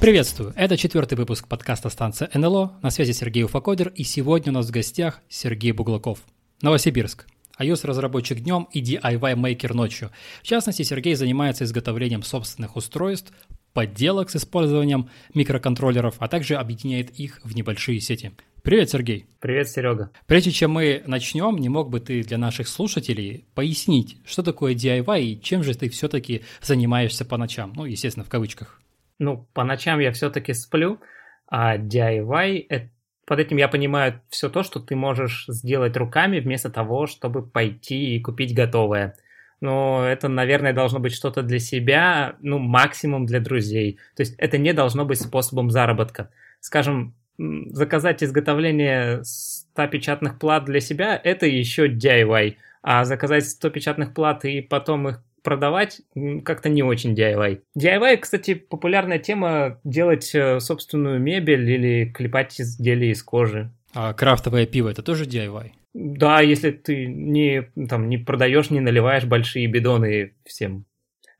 Приветствую! Это четвертый выпуск подкаста станция НЛО. На связи Сергей Уфакодер, и сегодня у нас в гостях Сергей Буглаков. Новосибирск. iOS-разработчик днем и DIY-мейкер ночью. В частности, Сергей занимается изготовлением собственных устройств, подделок с использованием микроконтроллеров, а также объединяет их в небольшие сети. Привет, Сергей. Привет, Серега. Прежде чем мы начнем, не мог бы ты для наших слушателей пояснить, что такое DIY и чем же ты все-таки занимаешься по ночам? Ну, естественно, в кавычках ну, по ночам я все-таки сплю, а DIY это под этим я понимаю все то, что ты можешь сделать руками вместо того, чтобы пойти и купить готовое. Но это, наверное, должно быть что-то для себя, ну, максимум для друзей. То есть это не должно быть способом заработка. Скажем, заказать изготовление 100 печатных плат для себя – это еще DIY. А заказать 100 печатных плат и потом их продавать как-то не очень DIY. DIY, кстати, популярная тема делать э, собственную мебель или клепать изделия из кожи. А крафтовое пиво это тоже DIY? Да, если ты не, там, не продаешь, не наливаешь большие бидоны всем.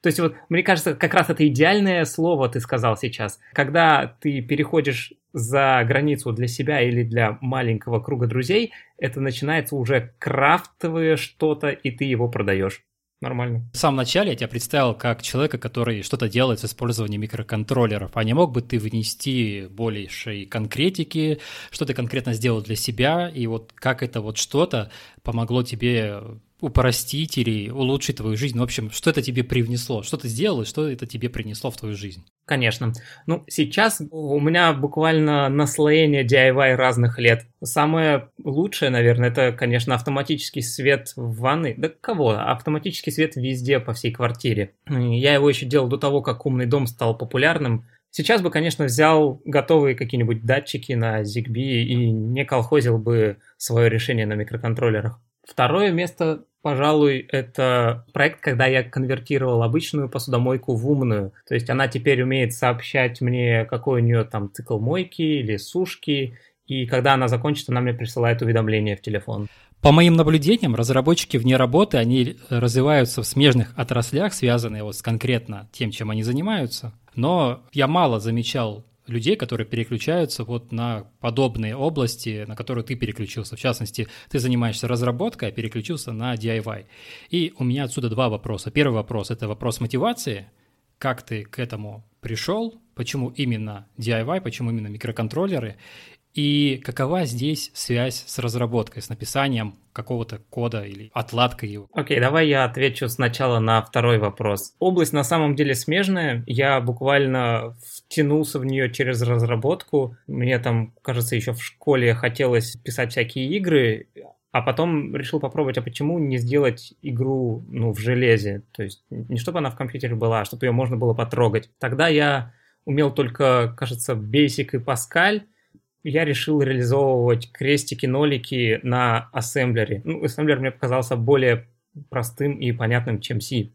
То есть вот, мне кажется, как раз это идеальное слово ты сказал сейчас. Когда ты переходишь за границу для себя или для маленького круга друзей, это начинается уже крафтовое что-то, и ты его продаешь нормально. В самом начале я тебя представил как человека, который что-то делает с использованием микроконтроллеров. А не мог бы ты внести большей конкретики, что ты конкретно сделал для себя, и вот как это вот что-то помогло тебе упростить или улучшить твою жизнь? В общем, что это тебе привнесло? Что ты сделал и что это тебе принесло в твою жизнь? Конечно. Ну, сейчас у меня буквально наслоение DIY разных лет. Самое лучшее, наверное, это, конечно, автоматический свет в ванной. Да кого? Автоматический свет везде, по всей квартире. Я его еще делал до того, как умный дом стал популярным. Сейчас бы, конечно, взял готовые какие-нибудь датчики на ZigBee и не колхозил бы свое решение на микроконтроллерах. Второе место пожалуй, это проект, когда я конвертировал обычную посудомойку в умную. То есть она теперь умеет сообщать мне, какой у нее там цикл мойки или сушки, и когда она закончится, она мне присылает уведомление в телефон. По моим наблюдениям, разработчики вне работы, они развиваются в смежных отраслях, связанные вот с конкретно тем, чем они занимаются. Но я мало замечал людей, которые переключаются вот на подобные области, на которые ты переключился. В частности, ты занимаешься разработкой, а переключился на DIY. И у меня отсюда два вопроса. Первый вопрос – это вопрос мотивации. Как ты к этому пришел? Почему именно DIY? Почему именно микроконтроллеры? И какова здесь связь с разработкой, с написанием какого-то кода или отладкой его? Окей, okay, давай я отвечу сначала на второй вопрос. Область на самом деле смежная. Я буквально втянулся в нее через разработку. Мне там, кажется, еще в школе хотелось писать всякие игры, а потом решил попробовать, а почему не сделать игру ну, в железе? То есть не чтобы она в компьютере была, а чтобы ее можно было потрогать. Тогда я умел только, кажется, Basic и Pascal, я решил реализовывать крестики-нолики на ассемблере. Ну, ассемблер мне показался более простым и понятным, чем C.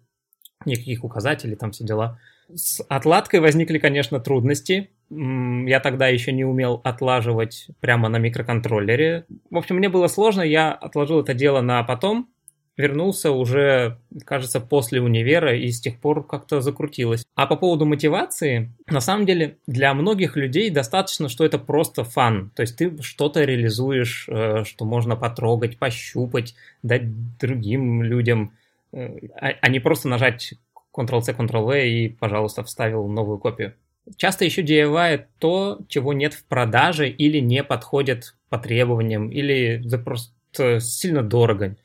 Никаких указателей, там все дела. С отладкой возникли, конечно, трудности. Я тогда еще не умел отлаживать прямо на микроконтроллере. В общем, мне было сложно, я отложил это дело на потом вернулся уже, кажется, после универа и с тех пор как-то закрутилось. А по поводу мотивации, на самом деле для многих людей достаточно, что это просто фан. То есть ты что-то реализуешь, э, что можно потрогать, пощупать, дать другим людям, э, а, а не просто нажать Ctrl-C, Ctrl-V и, пожалуйста, вставил новую копию. Часто еще DIY то, чего нет в продаже или не подходит по требованиям, или просто сильно дорого.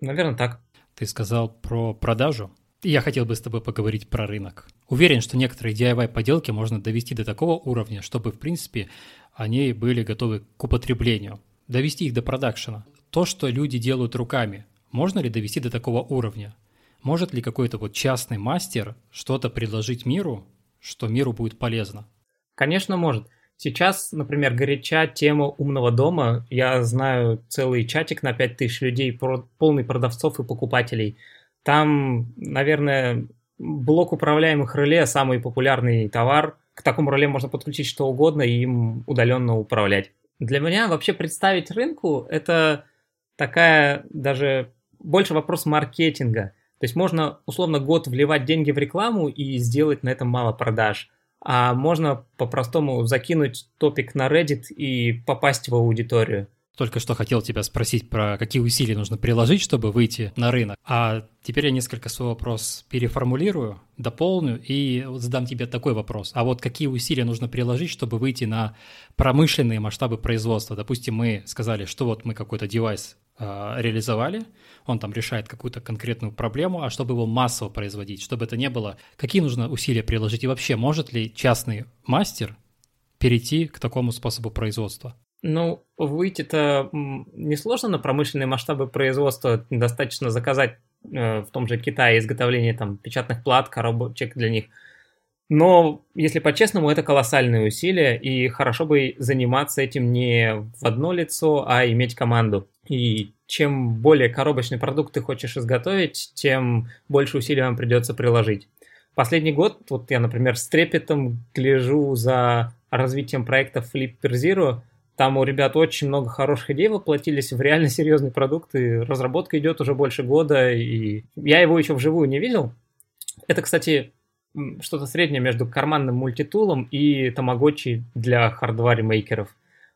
Наверное, так. Ты сказал про продажу. Я хотел бы с тобой поговорить про рынок. Уверен, что некоторые DIY-поделки можно довести до такого уровня, чтобы, в принципе, они были готовы к употреблению. Довести их до продакшена. То, что люди делают руками, можно ли довести до такого уровня? Может ли какой-то вот частный мастер что-то предложить миру, что миру будет полезно? Конечно, может. Сейчас, например, горяча тема умного дома. Я знаю целый чатик на 5000 людей, полный продавцов и покупателей. Там, наверное, блок управляемых реле самый популярный товар. к такому реле можно подключить что угодно и им удаленно управлять. Для меня вообще представить рынку – это такая даже больше вопрос маркетинга. То есть можно условно год вливать деньги в рекламу и сделать на этом мало продаж. А можно по-простому закинуть топик на Reddit и попасть в аудиторию. Только что хотел тебя спросить про какие усилия нужно приложить, чтобы выйти на рынок. А теперь я несколько свой вопрос переформулирую, дополню и задам тебе такой вопрос. А вот какие усилия нужно приложить, чтобы выйти на промышленные масштабы производства? Допустим, мы сказали, что вот мы какой-то девайс реализовали, он там решает какую-то конкретную проблему, а чтобы его массово производить, чтобы это не было, какие нужно усилия приложить и вообще может ли частный мастер перейти к такому способу производства? Ну, выйти-то несложно на промышленные масштабы производства. Достаточно заказать э, в том же Китае изготовление там печатных плат, коробочек для них. Но, если по-честному, это колоссальные усилия, и хорошо бы заниматься этим не в одно лицо, а иметь команду. И чем более коробочный продукт ты хочешь изготовить, тем больше усилий вам придется приложить. Последний год, вот я, например, с трепетом гляжу за развитием проекта Flipper Zero – там у ребят очень много хороших идей воплотились в реально серьезный продукт, и разработка идет уже больше года, и я его еще вживую не видел. Это, кстати, что-то среднее между карманным мультитулом и тамагочи для хардваре-мейкеров.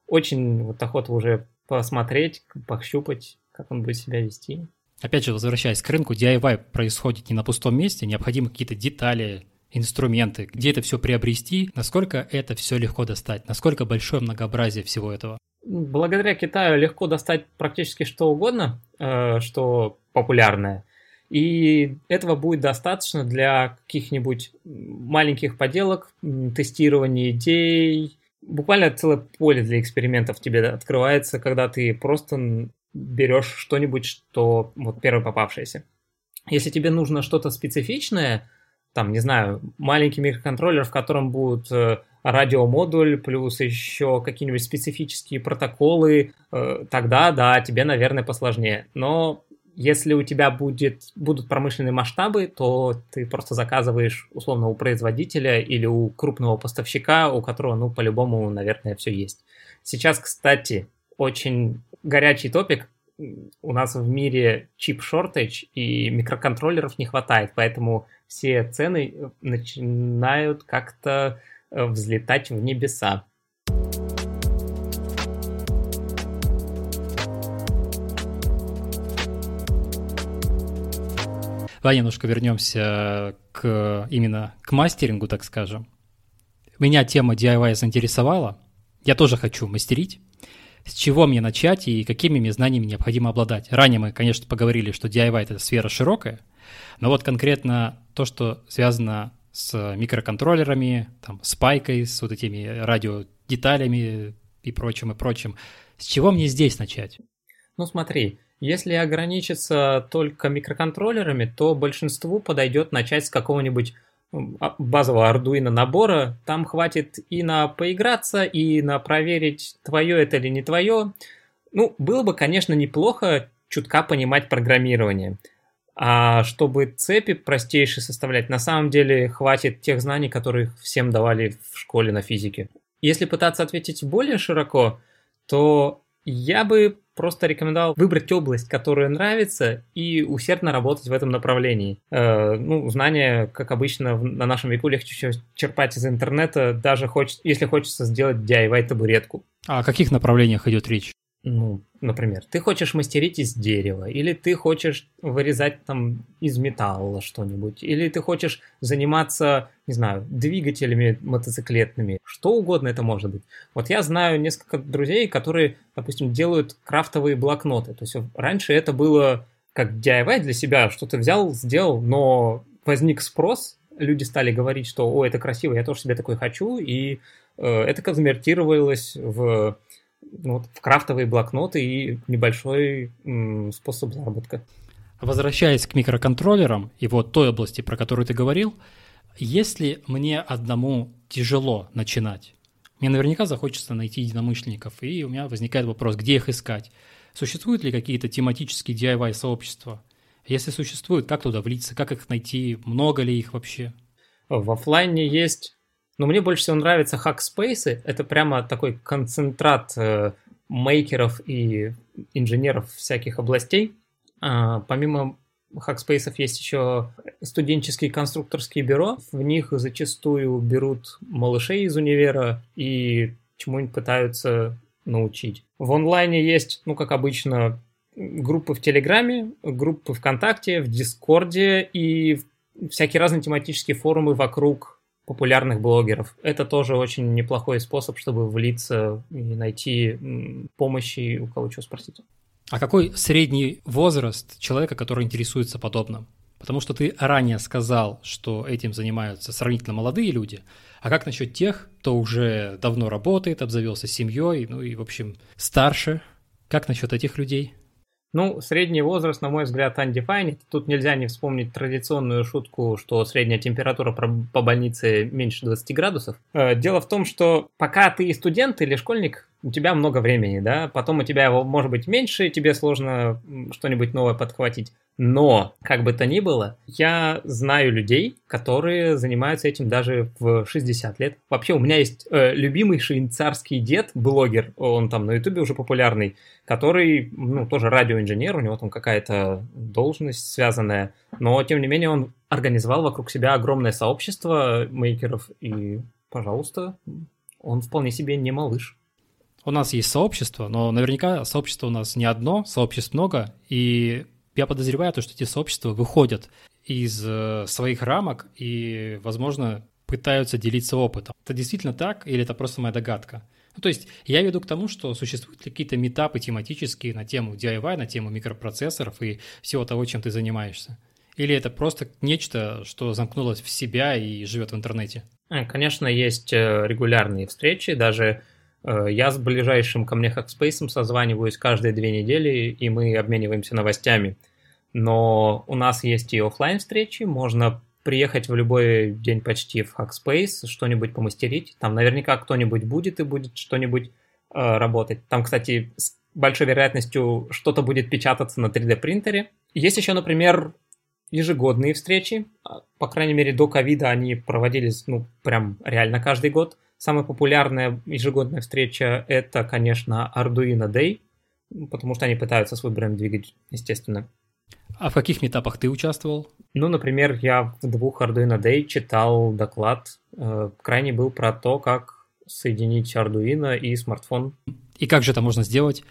Очень вот охота уже посмотреть, пощупать, как он будет себя вести. Опять же, возвращаясь к рынку, DIY происходит не на пустом месте, необходимы какие-то детали, инструменты, где это все приобрести, насколько это все легко достать, насколько большое многообразие всего этого? Благодаря Китаю легко достать практически что угодно, э, что популярное. И этого будет достаточно для каких-нибудь маленьких поделок, тестирования идей. Буквально целое поле для экспериментов тебе открывается, когда ты просто берешь что-нибудь, что вот первое попавшееся. Если тебе нужно что-то специфичное, там, не знаю, маленький микроконтроллер, в котором будут э, радиомодуль, плюс еще какие-нибудь специфические протоколы, э, тогда, да, тебе, наверное, посложнее. Но если у тебя будет, будут промышленные масштабы, то ты просто заказываешь условно у производителя или у крупного поставщика, у которого, ну, по-любому, наверное, все есть. Сейчас, кстати, очень горячий топик. У нас в мире чип-шортедж и микроконтроллеров не хватает, поэтому все цены э, начинают как-то э, взлетать в небеса. Давай немножко вернемся к именно к мастерингу, так скажем. Меня тема DIY заинтересовала. Я тоже хочу мастерить. С чего мне начать и какими мне знаниями необходимо обладать? Ранее мы, конечно, поговорили, что DIY – это сфера широкая, но вот конкретно то, что связано с микроконтроллерами, там, с пайкой, с вот этими радиодеталями и прочим, и прочим. С чего мне здесь начать? Ну смотри, если ограничиться только микроконтроллерами, то большинству подойдет начать с какого-нибудь а, базового Arduino набора. Там хватит и на поиграться, и на проверить, твое это или не твое. Ну, было бы, конечно, неплохо чутка понимать программирование. А чтобы цепи простейшие составлять, на самом деле хватит тех знаний, которые всем давали в школе на физике. Если пытаться ответить более широко, то я бы просто рекомендовал выбрать область, которая нравится, и усердно работать в этом направлении. Э, ну, знания, как обычно, на нашем веку легче черпать из интернета, даже хочет, если хочется сделать DIY-табуретку. А о каких направлениях идет речь? Ну, например, ты хочешь мастерить из дерева, или ты хочешь вырезать там из металла что-нибудь, или ты хочешь заниматься, не знаю, двигателями мотоциклетными, что угодно это может быть. Вот я знаю несколько друзей, которые, допустим, делают крафтовые блокноты. То есть раньше это было как DIY для себя, что ты взял, сделал, но возник спрос, люди стали говорить, что, о, это красиво, я тоже себе такой хочу, и э, это конвертировалось в вот, в крафтовые блокноты и небольшой м, способ заработка. Возвращаясь к микроконтроллерам и вот той области, про которую ты говорил, если мне одному тяжело начинать, мне наверняка захочется найти единомышленников, и у меня возникает вопрос, где их искать. Существуют ли какие-то тематические DIY-сообщества? Если существуют, как туда влиться, как их найти, много ли их вообще? В офлайне есть Но мне больше всего нравятся hackspace ы. Это прямо такой концентрат э, maker ов и инженеров всяких областей. А, помимо hackspace ов есть еще студенческие конструкторские бюро. В них зачастую берут малышей из универа и чему-нибудь пытаются научить. В онлайне есть, ну, как обычно, группы в Телеграме, группы ВКонтакте, в Дискорде и всякие разные тематические форумы вокруг популярных блогеров. Это тоже очень неплохой способ, чтобы влиться и найти помощи у кого чего спросить. А какой средний возраст человека, который интересуется подобным? Потому что ты ранее сказал, что этим занимаются сравнительно молодые люди. А как насчет тех, кто уже давно работает, обзавелся семьей, ну и, в общем, старше? Как насчет этих людей? Ну, средний возраст, на мой взгляд, undefined. Тут нельзя не вспомнить традиционную шутку, что средняя температура по больнице меньше 20 градусов. Э, дело в том, что пока ты студент или школьник, у тебя много времени, да, потом у тебя его может быть меньше, тебе сложно что-нибудь новое подхватить. Но, как бы то ни было, я знаю людей, которые занимаются этим даже в 60 лет. Вообще, у меня есть э, любимый швейцарский дед, блогер, он там на ютубе уже популярный, который, ну, тоже радиоинженер, у него там какая-то должность связанная, но, тем не менее, он организовал вокруг себя огромное сообщество мейкеров, и, пожалуйста, он вполне себе не малыш. У нас есть сообщество, но наверняка сообщество у нас не одно, сообществ много, и я подозреваю, то, что эти сообщества выходят из э, своих рамок и, возможно, пытаются делиться опытом. Это действительно так или это просто моя догадка? Ну, то есть я веду к тому, что существуют какие-то метапы тематические на тему DIY, на тему микропроцессоров и всего того, чем ты занимаешься. Или это просто нечто, что замкнулось в себя и живет в интернете? Э, конечно, есть э, регулярные встречи, даже я с ближайшим ко мне Hackspace созваниваюсь каждые две недели, и мы обмениваемся новостями. Но у нас есть и офлайн встречи, можно приехать в любой день почти в Hackspace, что-нибудь помастерить. Там наверняка кто-нибудь будет и будет что-нибудь э, работать. Там, кстати, с большой вероятностью что-то будет печататься на 3D принтере. Есть еще, например, ежегодные встречи. По крайней мере, до ковида они проводились, ну, прям реально каждый год. Самая популярная ежегодная встреча – это, конечно, Arduino Day, потому что они пытаются свой бренд двигать, естественно. А в каких метапах ты участвовал? Ну, например, я в двух Arduino Day читал доклад. Э, крайний был про то, как соединить Arduino и смартфон. И как же это можно сделать?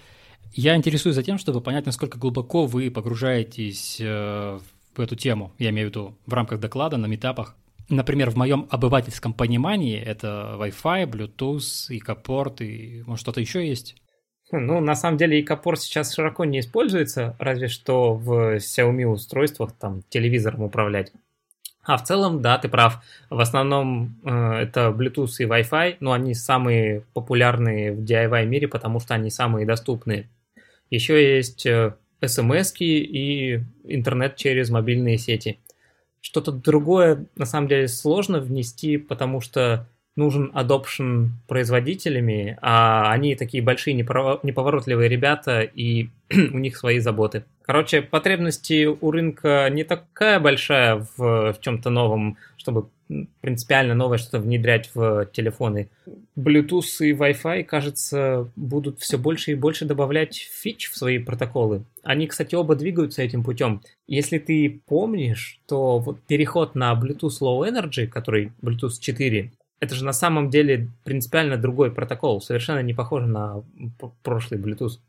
Я интересуюсь за тем, чтобы понять, насколько глубоко вы погружаетесь э, в эту тему. Я имею в виду в рамках доклада на метапах. Например, в моем обывательском понимании это Wi-Fi, Bluetooth, ИК-порт и может что-то еще есть? Ну, на самом деле ИК-порт сейчас широко не используется, разве что в Xiaomi устройствах там телевизором управлять. А в целом, да, ты прав. В основном э, это Bluetooth и Wi-Fi, но они самые популярные в DIY мире, потому что они самые доступные. Еще есть э, смс и интернет через мобильные сети – что-то другое на самом деле сложно внести, потому что нужен adoption производителями, а они такие большие неповоротливые ребята, и у них свои заботы. Короче, потребности у рынка не такая большая в, в чем-то новом, чтобы принципиально новое что-то внедрять в телефоны. Bluetooth и Wi-Fi, кажется, будут все больше и больше добавлять фич в свои протоколы. Они, кстати, оба двигаются этим путем. Если ты помнишь, то вот переход на Bluetooth Low Energy, который Bluetooth 4, это же на самом деле принципиально другой протокол, совершенно не похож на прошлый Bluetooth.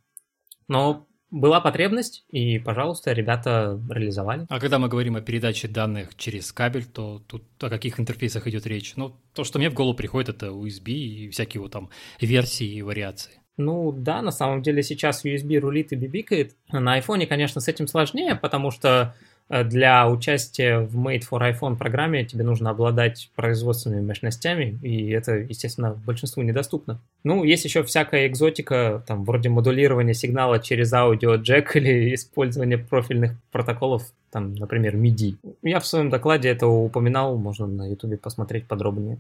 Но была потребность, и, пожалуйста, ребята реализовали. А когда мы говорим о передаче данных через кабель, то тут о каких интерфейсах идет речь? Ну, то, что мне в голову приходит, это USB и всякие вот там версии и вариации. Ну да, на самом деле сейчас USB рулит и бибикает. На iPhone, конечно, с этим сложнее, потому что для участия в Made for iPhone программе тебе нужно обладать производственными мощностями, и это, естественно, большинству недоступно. Ну, есть еще всякая экзотика, там, вроде модулирования сигнала через аудио джек или использование профильных протоколов, там, например, MIDI. Я в своем докладе это упоминал, можно на YouTube посмотреть подробнее.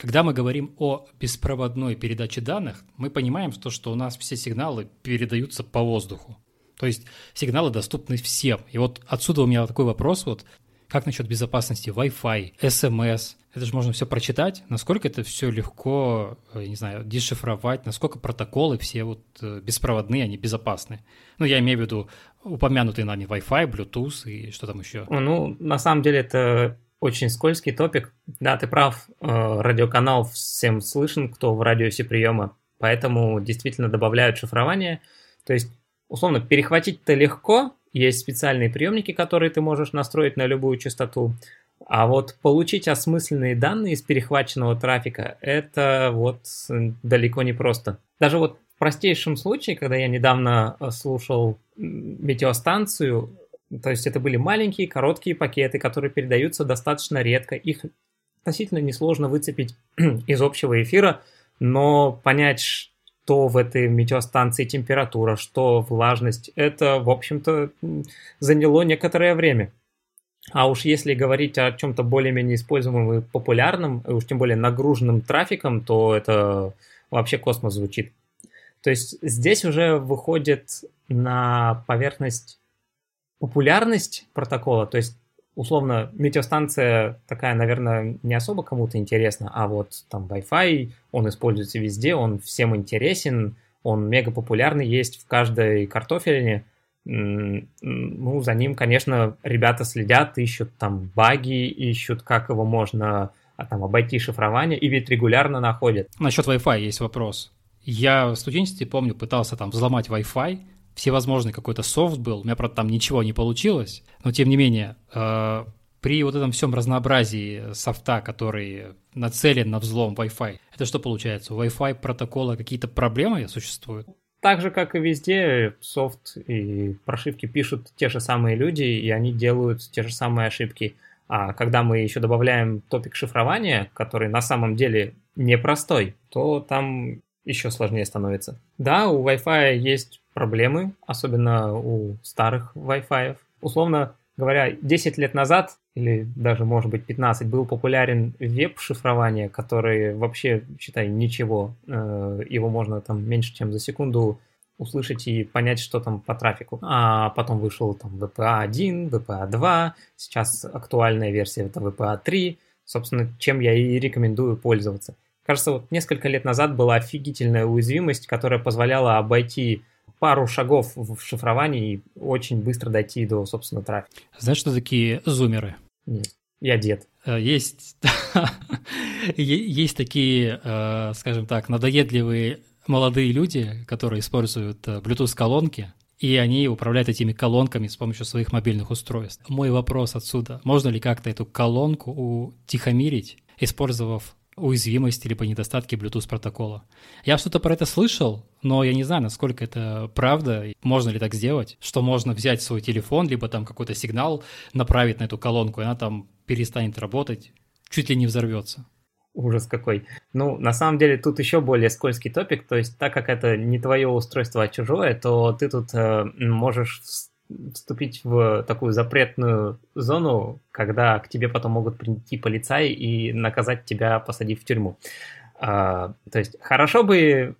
Когда мы говорим о беспроводной передаче данных, мы понимаем, что, что у нас все сигналы передаются по воздуху. То есть сигналы доступны всем. И вот отсюда у меня такой вопрос, вот как насчет безопасности Wi-Fi, SMS, Это же можно все прочитать. Насколько это все легко, э, не знаю, дешифровать, насколько протоколы все вот э, беспроводные, они безопасны. Ну, я имею в виду упомянутые нами Wi-Fi, Bluetooth и что там еще. Ну, на самом деле это очень скользкий топик. Да, ты прав, э, радиоканал всем слышен, кто в радиусе приема, поэтому действительно добавляют шифрование. То есть, условно, перехватить-то легко, есть специальные приемники, которые ты можешь настроить на любую частоту, а вот получить осмысленные данные из перехваченного трафика, это вот далеко не просто. Даже вот в простейшем случае, когда я недавно э, слушал метеостанцию, то есть это были маленькие, короткие пакеты, которые передаются достаточно редко. Их относительно несложно выцепить из общего эфира, но понять, что в этой метеостанции температура, что влажность, это, в общем-то, заняло некоторое время. А уж если говорить о чем-то более-менее используемом и популярном, и уж тем более нагруженным трафиком, то это вообще космос звучит. То есть здесь уже выходит на поверхность популярность протокола, то есть условно метеостанция такая, наверное, не особо кому-то интересна, а вот там Wi-Fi, он используется везде, он всем интересен, он мега популярный, есть в каждой картофелине, ну, за ним, конечно, ребята следят, ищут там баги, ищут, как его можно а, там обойти шифрование, и ведь регулярно находят. Насчет Wi-Fi есть вопрос. Я в студенчестве, помню, пытался там взломать Wi-Fi, всевозможный какой-то софт был, у меня, правда, там ничего не получилось, но тем не менее, э, при вот этом всем разнообразии софта, который нацелен на взлом Wi-Fi, это что получается? У Wi-Fi протокола какие-то проблемы существуют? Так же, как и везде, софт и прошивки пишут те же самые люди, и они делают те же самые ошибки. А когда мы еще добавляем топик шифрования, который на самом деле непростой, то там еще сложнее становится. Да, у Wi-Fi есть проблемы, особенно у старых Wi-Fi. Условно говоря, 10 лет назад, или даже, может быть, 15, был популярен веб-шифрование, который вообще, считай, ничего. Э, его можно там меньше, чем за секунду услышать и понять, что там по трафику. А потом вышел там VPA-1, VPA-2, сейчас актуальная версия это VPA-3, собственно, чем я и рекомендую пользоваться. Кажется, вот несколько лет назад была офигительная уязвимость, которая позволяла обойти пару шагов в шифровании и очень быстро дойти до, собственно, трафика. Знаешь, что такие зумеры? Нет, я дед. Э, есть, есть такие, э, скажем так, надоедливые молодые люди, которые используют э, Bluetooth-колонки, и они управляют этими колонками с помощью своих мобильных устройств. Мой вопрос отсюда, можно ли как-то эту колонку утихомирить, использовав уязвимости либо недостатки Bluetooth протокола. Я что-то про это слышал, но я не знаю, насколько это правда, можно ли так сделать, что можно взять свой телефон, либо там какой-то сигнал направить на эту колонку, и она там перестанет работать, чуть ли не взорвется. Ужас какой. Ну, на самом деле, тут еще более скользкий топик, то есть так как это не твое устройство, а чужое, то ты тут э, можешь вступить в такую запретную зону, когда к тебе потом могут прийти полицаи и наказать тебя, посадив в тюрьму. А, то есть хорошо бы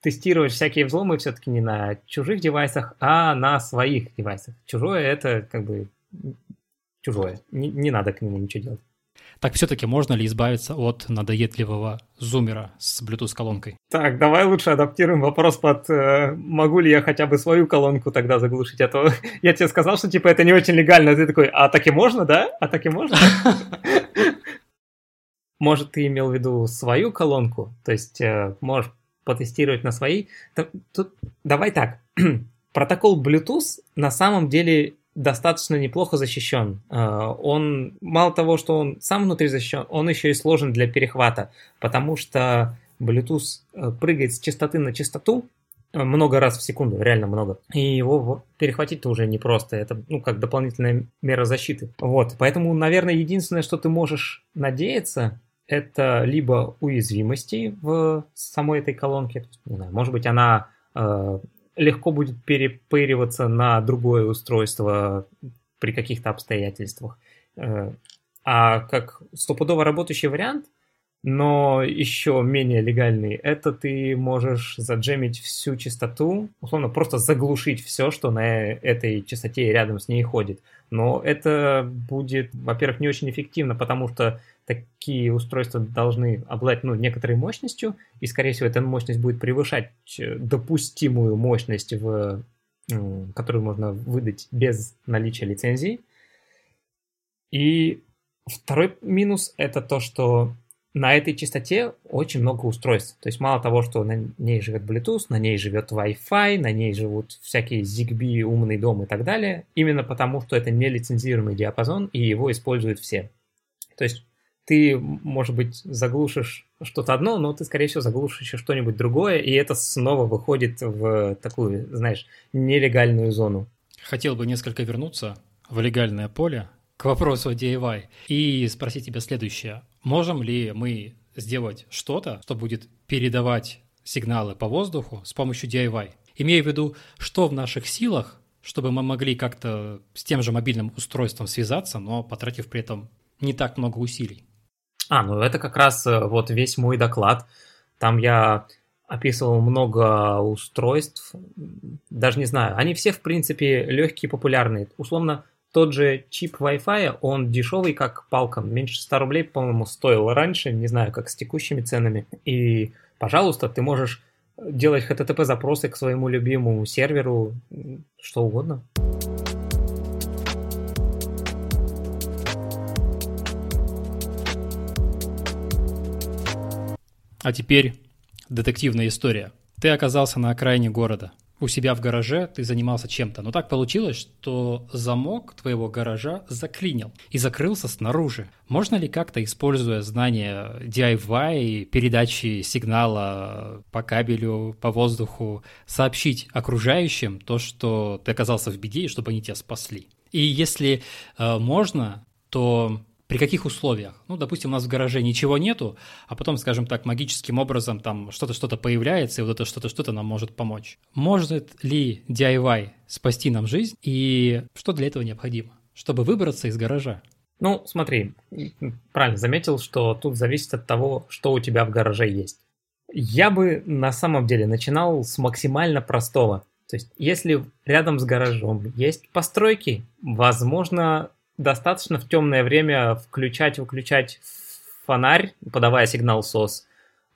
тестировать всякие взломы все-таки не на чужих девайсах, а на своих девайсах. Чужое это как бы чужое. Не, не надо к нему ничего делать. Так все-таки можно ли избавиться от надоедливого зумера с Bluetooth-колонкой? Так, давай лучше адаптируем вопрос под э, могу ли я хотя бы свою колонку тогда заглушить, а то я тебе сказал, что типа это не очень легально, а ты такой, а так и можно, да? А так и можно? Может, ты имел в виду свою колонку, то есть э, можешь потестировать на своей. Тут давай так, протокол Bluetooth на самом деле достаточно неплохо защищен. А, он, мало того, что он сам внутри защищен, он еще и сложен для перехвата, потому что Bluetooth э, прыгает с частоты на частоту э, много раз в секунду, реально много. И его перехватить-то уже непросто. Это, ну, как дополнительная мера защиты. Вот, поэтому, наверное, единственное, что ты можешь надеяться, это либо уязвимости в самой этой колонке. Не знаю, может быть, она э, легко будет перепыриваться на другое устройство при каких-то обстоятельствах. Э, а как стопудово работающий вариант, но еще менее легальный. Это ты можешь заджемить всю частоту, условно просто заглушить все, что на этой частоте рядом с ней ходит. Но это будет, во-первых, не очень эффективно, потому что такие устройства должны обладать ну, некоторой мощностью, и, скорее всего, эта мощность будет превышать э, допустимую мощность, в, которую можно выдать без наличия лицензии. И второй минус – это то, что на этой частоте очень много устройств. То есть мало того, что на ней живет Bluetooth, на ней живет Wi-Fi, на ней живут всякие ZigBee, умный дом и так далее, именно потому, что это не лицензируемый диапазон, и его используют все. То есть ты, может быть, заглушишь что-то одно, но ты, скорее всего, заглушишь еще что-нибудь другое, и это снова выходит в такую, знаешь, нелегальную зону. Хотел бы несколько вернуться в легальное поле к вопросу о DIY и спросить тебя следующее. Можем ли мы сделать что-то, что будет передавать сигналы по воздуху с помощью DIY? Имея в виду, что в наших силах, чтобы мы могли как-то с тем же мобильным устройством связаться, но потратив при этом не так много усилий. А, ну это как раз э, вот весь мой доклад. Там я описывал много устройств, даже не знаю, они все, в принципе, легкие, популярные. Условно, тот же чип Wi-Fi, он дешевый, как палка, меньше 100 рублей, по-моему, стоил раньше, не знаю, как с текущими ценами. И, пожалуйста, ты можешь делать HTTP-запросы к своему любимому серверу, что угодно. А теперь детективная история. Ты оказался на окраине города. У себя в гараже ты занимался чем-то, но так получилось, что замок твоего гаража заклинил и закрылся снаружи. Можно ли как-то, используя знания DIY передачи сигнала по кабелю, по воздуху, сообщить окружающим то, что ты оказался в беде и чтобы они тебя спасли? И если э, можно, то при каких условиях? Ну, допустим, у нас в гараже ничего нету, а потом, скажем так, магическим образом там что-то что-то появляется, и вот это что-то что-то нам может помочь. Может ли DIY спасти нам жизнь, и что для этого необходимо, чтобы выбраться из гаража? Ну, смотри, правильно заметил, что тут зависит от того, что у тебя в гараже есть. Я бы на самом деле начинал с максимально простого. То есть, если рядом с гаражом есть постройки, возможно, достаточно в темное время включать-выключать фонарь, подавая сигнал СОС.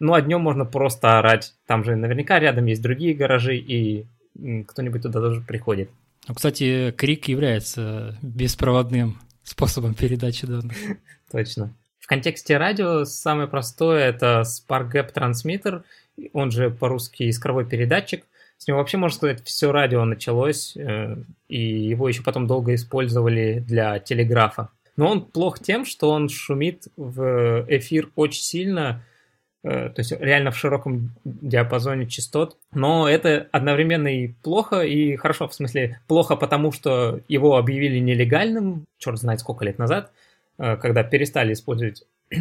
Ну, а днем можно просто орать. Там же наверняка рядом есть другие гаражи, и кто-нибудь туда тоже приходит. Ну, кстати, крик является беспроводным способом передачи данных. Точно. В контексте радио самое простое это Spark Gap трансмиттер, он же по-русски искровой передатчик. С него вообще, можно сказать, все радио началось, э, и его еще потом долго использовали для телеграфа. Но он плох тем, что он шумит в эфир очень сильно, э, то есть реально в широком диапазоне частот. Но это одновременно и плохо, и хорошо, в смысле плохо, потому что его объявили нелегальным, черт знает сколько лет назад, э, когда перестали использовать.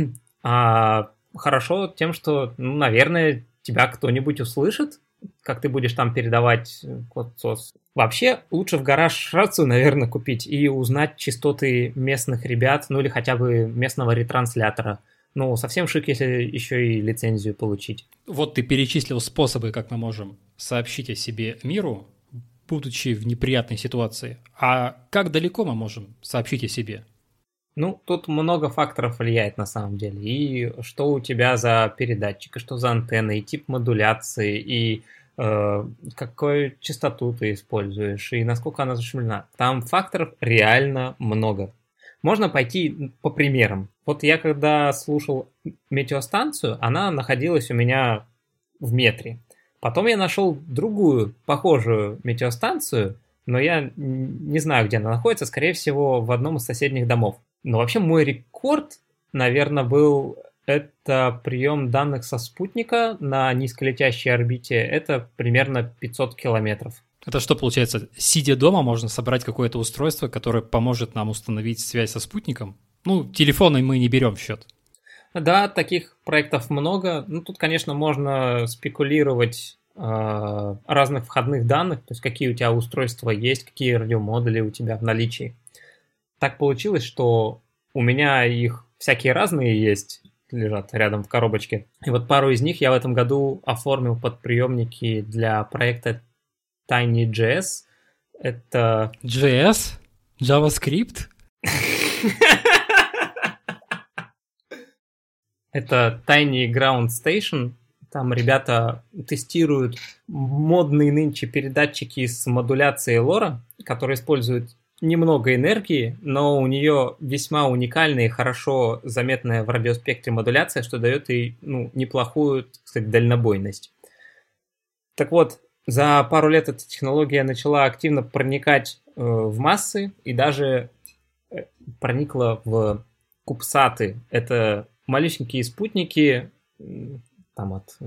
А хорошо тем, что, ну, наверное, тебя кто-нибудь услышит, как ты будешь там передавать э, код SOS. Вообще, лучше в гараж рацию, наверное, купить и узнать частоты местных ребят, ну или хотя бы местного ретранслятора. Ну, совсем шик, если еще и лицензию получить. Вот ты перечислил способы, как мы можем сообщить о себе миру, будучи в неприятной ситуации. А как далеко мы можем сообщить о себе? Ну, тут много факторов влияет на самом деле. И что у тебя за передатчик, и что за антенна, и тип модуляции, и э, какую частоту ты используешь, и насколько она зашумлена. Там факторов реально много. Можно пойти по примерам. Вот я когда слушал метеостанцию, она находилась у меня в метре. Потом я нашел другую похожую метеостанцию, но я не знаю, где она находится, скорее всего, в одном из соседних домов. Но вообще мой рекорд, наверное, был это прием данных со спутника на низколетящей орбите. Это примерно 500 километров. Это что получается? Сидя дома, можно собрать какое-то устройство, которое поможет нам установить связь со спутником? Ну, телефоны мы не берем в счет. Да, таких проектов много. Ну, тут, конечно, можно спекулировать э, разных входных данных, то есть какие у тебя устройства есть, какие радиомодули у тебя в наличии так получилось, что у меня их всякие разные есть лежат рядом в коробочке. И вот пару из них я в этом году оформил под приемники для проекта Tiny.js. Это... JS? JavaScript? Это Tiny Ground Station. Там ребята тестируют модные нынче передатчики с модуляцией лора, которые используют немного энергии, но у нее весьма уникальная и хорошо заметная в радиоспектре модуляция, что дает ей ну, неплохую, так сказать, дальнобойность. Так вот, за пару лет эта технология начала активно проникать э, в массы и даже э, проникла в кубсаты. Это малюсенькие спутники, там от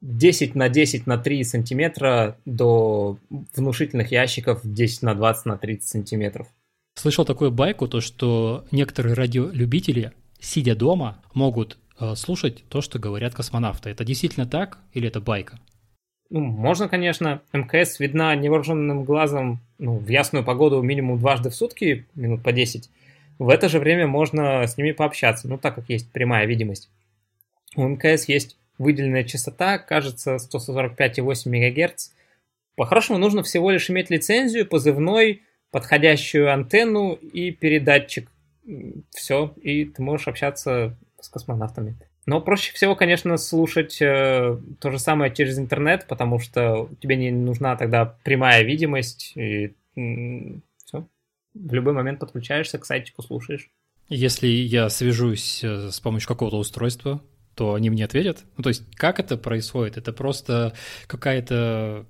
10 на 10 на 3 сантиметра до внушительных ящиков 10 на 20 на 30 сантиметров. Слышал такую байку, то что некоторые радиолюбители, сидя дома, могут э, слушать то, что говорят космонавты. Это действительно так или это байка? Ну, можно, конечно. МКС видна невооруженным глазом ну, в ясную погоду минимум дважды в сутки, минут по 10. В это же время можно с ними пообщаться, ну, так как есть прямая видимость. У МКС есть выделенная частота, кажется, 145,8 МГц. По-хорошему нужно всего лишь иметь лицензию, позывной, подходящую антенну и передатчик. Все, и ты можешь общаться с космонавтами. Но проще всего, конечно, слушать э, то же самое через интернет, потому что тебе не нужна тогда прямая видимость, и все. В любой момент подключаешься к сайтику, слушаешь. Если я свяжусь э, с помощью какого-то устройства, то они мне ответят? Ну, то есть, как это происходит? Это просто какая-то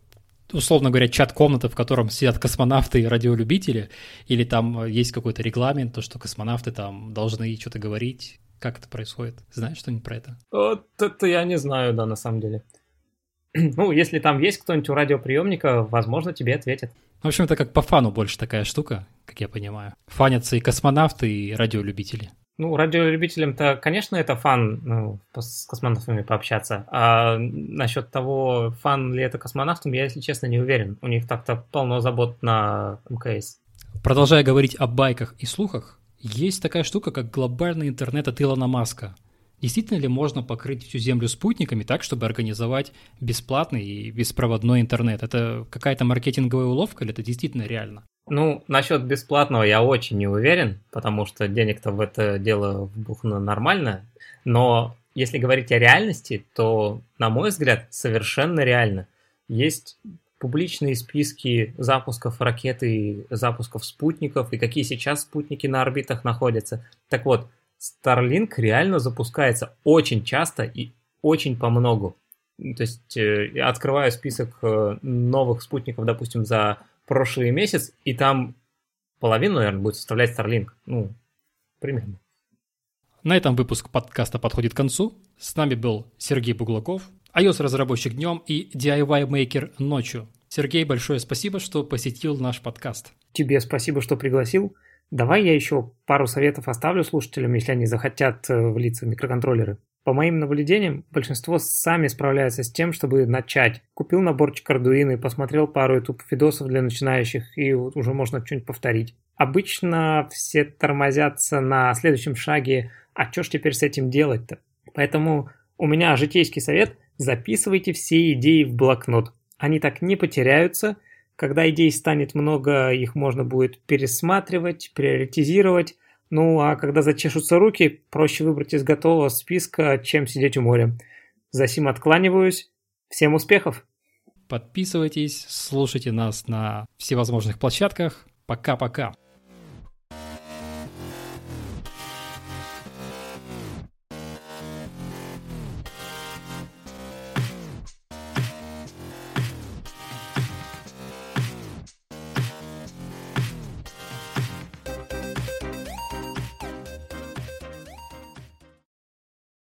условно говоря, чат-комната, в котором сидят космонавты и радиолюбители, или там есть какой-то регламент, то, что космонавты там должны что-то говорить? Как это происходит? Знаешь что-нибудь про это? Вот это я не знаю, да, на самом деле. Ну, если там есть кто-нибудь у радиоприемника, возможно, тебе ответят. В общем, это как по фану больше такая штука, как я понимаю. Фанятся и космонавты, и радиолюбители. Ну, радиолюбителям-то, конечно, это фан ну, с космонавтами пообщаться. А насчет того, фан ли это космонавтам, я, если честно, не уверен. У них так-то полно забот на МКС. Продолжая говорить о байках и слухах, есть такая штука, как глобальный интернет от Илона Маска. Действительно ли можно покрыть всю Землю спутниками так, чтобы организовать бесплатный и беспроводной интернет? Это какая-то маркетинговая уловка или это действительно реально? Ну, насчет бесплатного я очень не уверен, потому что денег-то в это дело вбухано нормально. Но если говорить о реальности, то, на мой взгляд, совершенно реально. Есть публичные списки запусков ракет и запусков спутников, и какие сейчас спутники на орбитах находятся. Так вот, Starlink реально запускается очень часто и очень по многу. То есть э, я открываю список э, новых спутников, допустим, за прошлый месяц, и там половину, наверное, будет составлять Starlink. Ну, примерно. На этом выпуск подкаста подходит к концу. С нами был Сергей Буглаков, iOS-разработчик днем и DIY-мейкер ночью. Сергей, большое спасибо, что посетил наш подкаст. Тебе спасибо, что пригласил. Давай я еще пару советов оставлю слушателям, если они захотят э, влиться в микроконтроллеры. По моим наблюдениям, большинство сами справляются с тем, чтобы начать. Купил наборчик Arduino и посмотрел пару YouTube видосов для начинающих, и уже можно что-нибудь повторить. Обычно все тормозятся на следующем шаге, а что ж теперь с этим делать-то? Поэтому у меня житейский совет – записывайте все идеи в блокнот. Они так не потеряются. Когда идей станет много, их можно будет пересматривать, приоритизировать, ну, а когда зачешутся руки, проще выбрать из готового списка, чем сидеть у моря. За сим откланиваюсь. Всем успехов! Подписывайтесь, слушайте нас на всевозможных площадках. Пока-пока.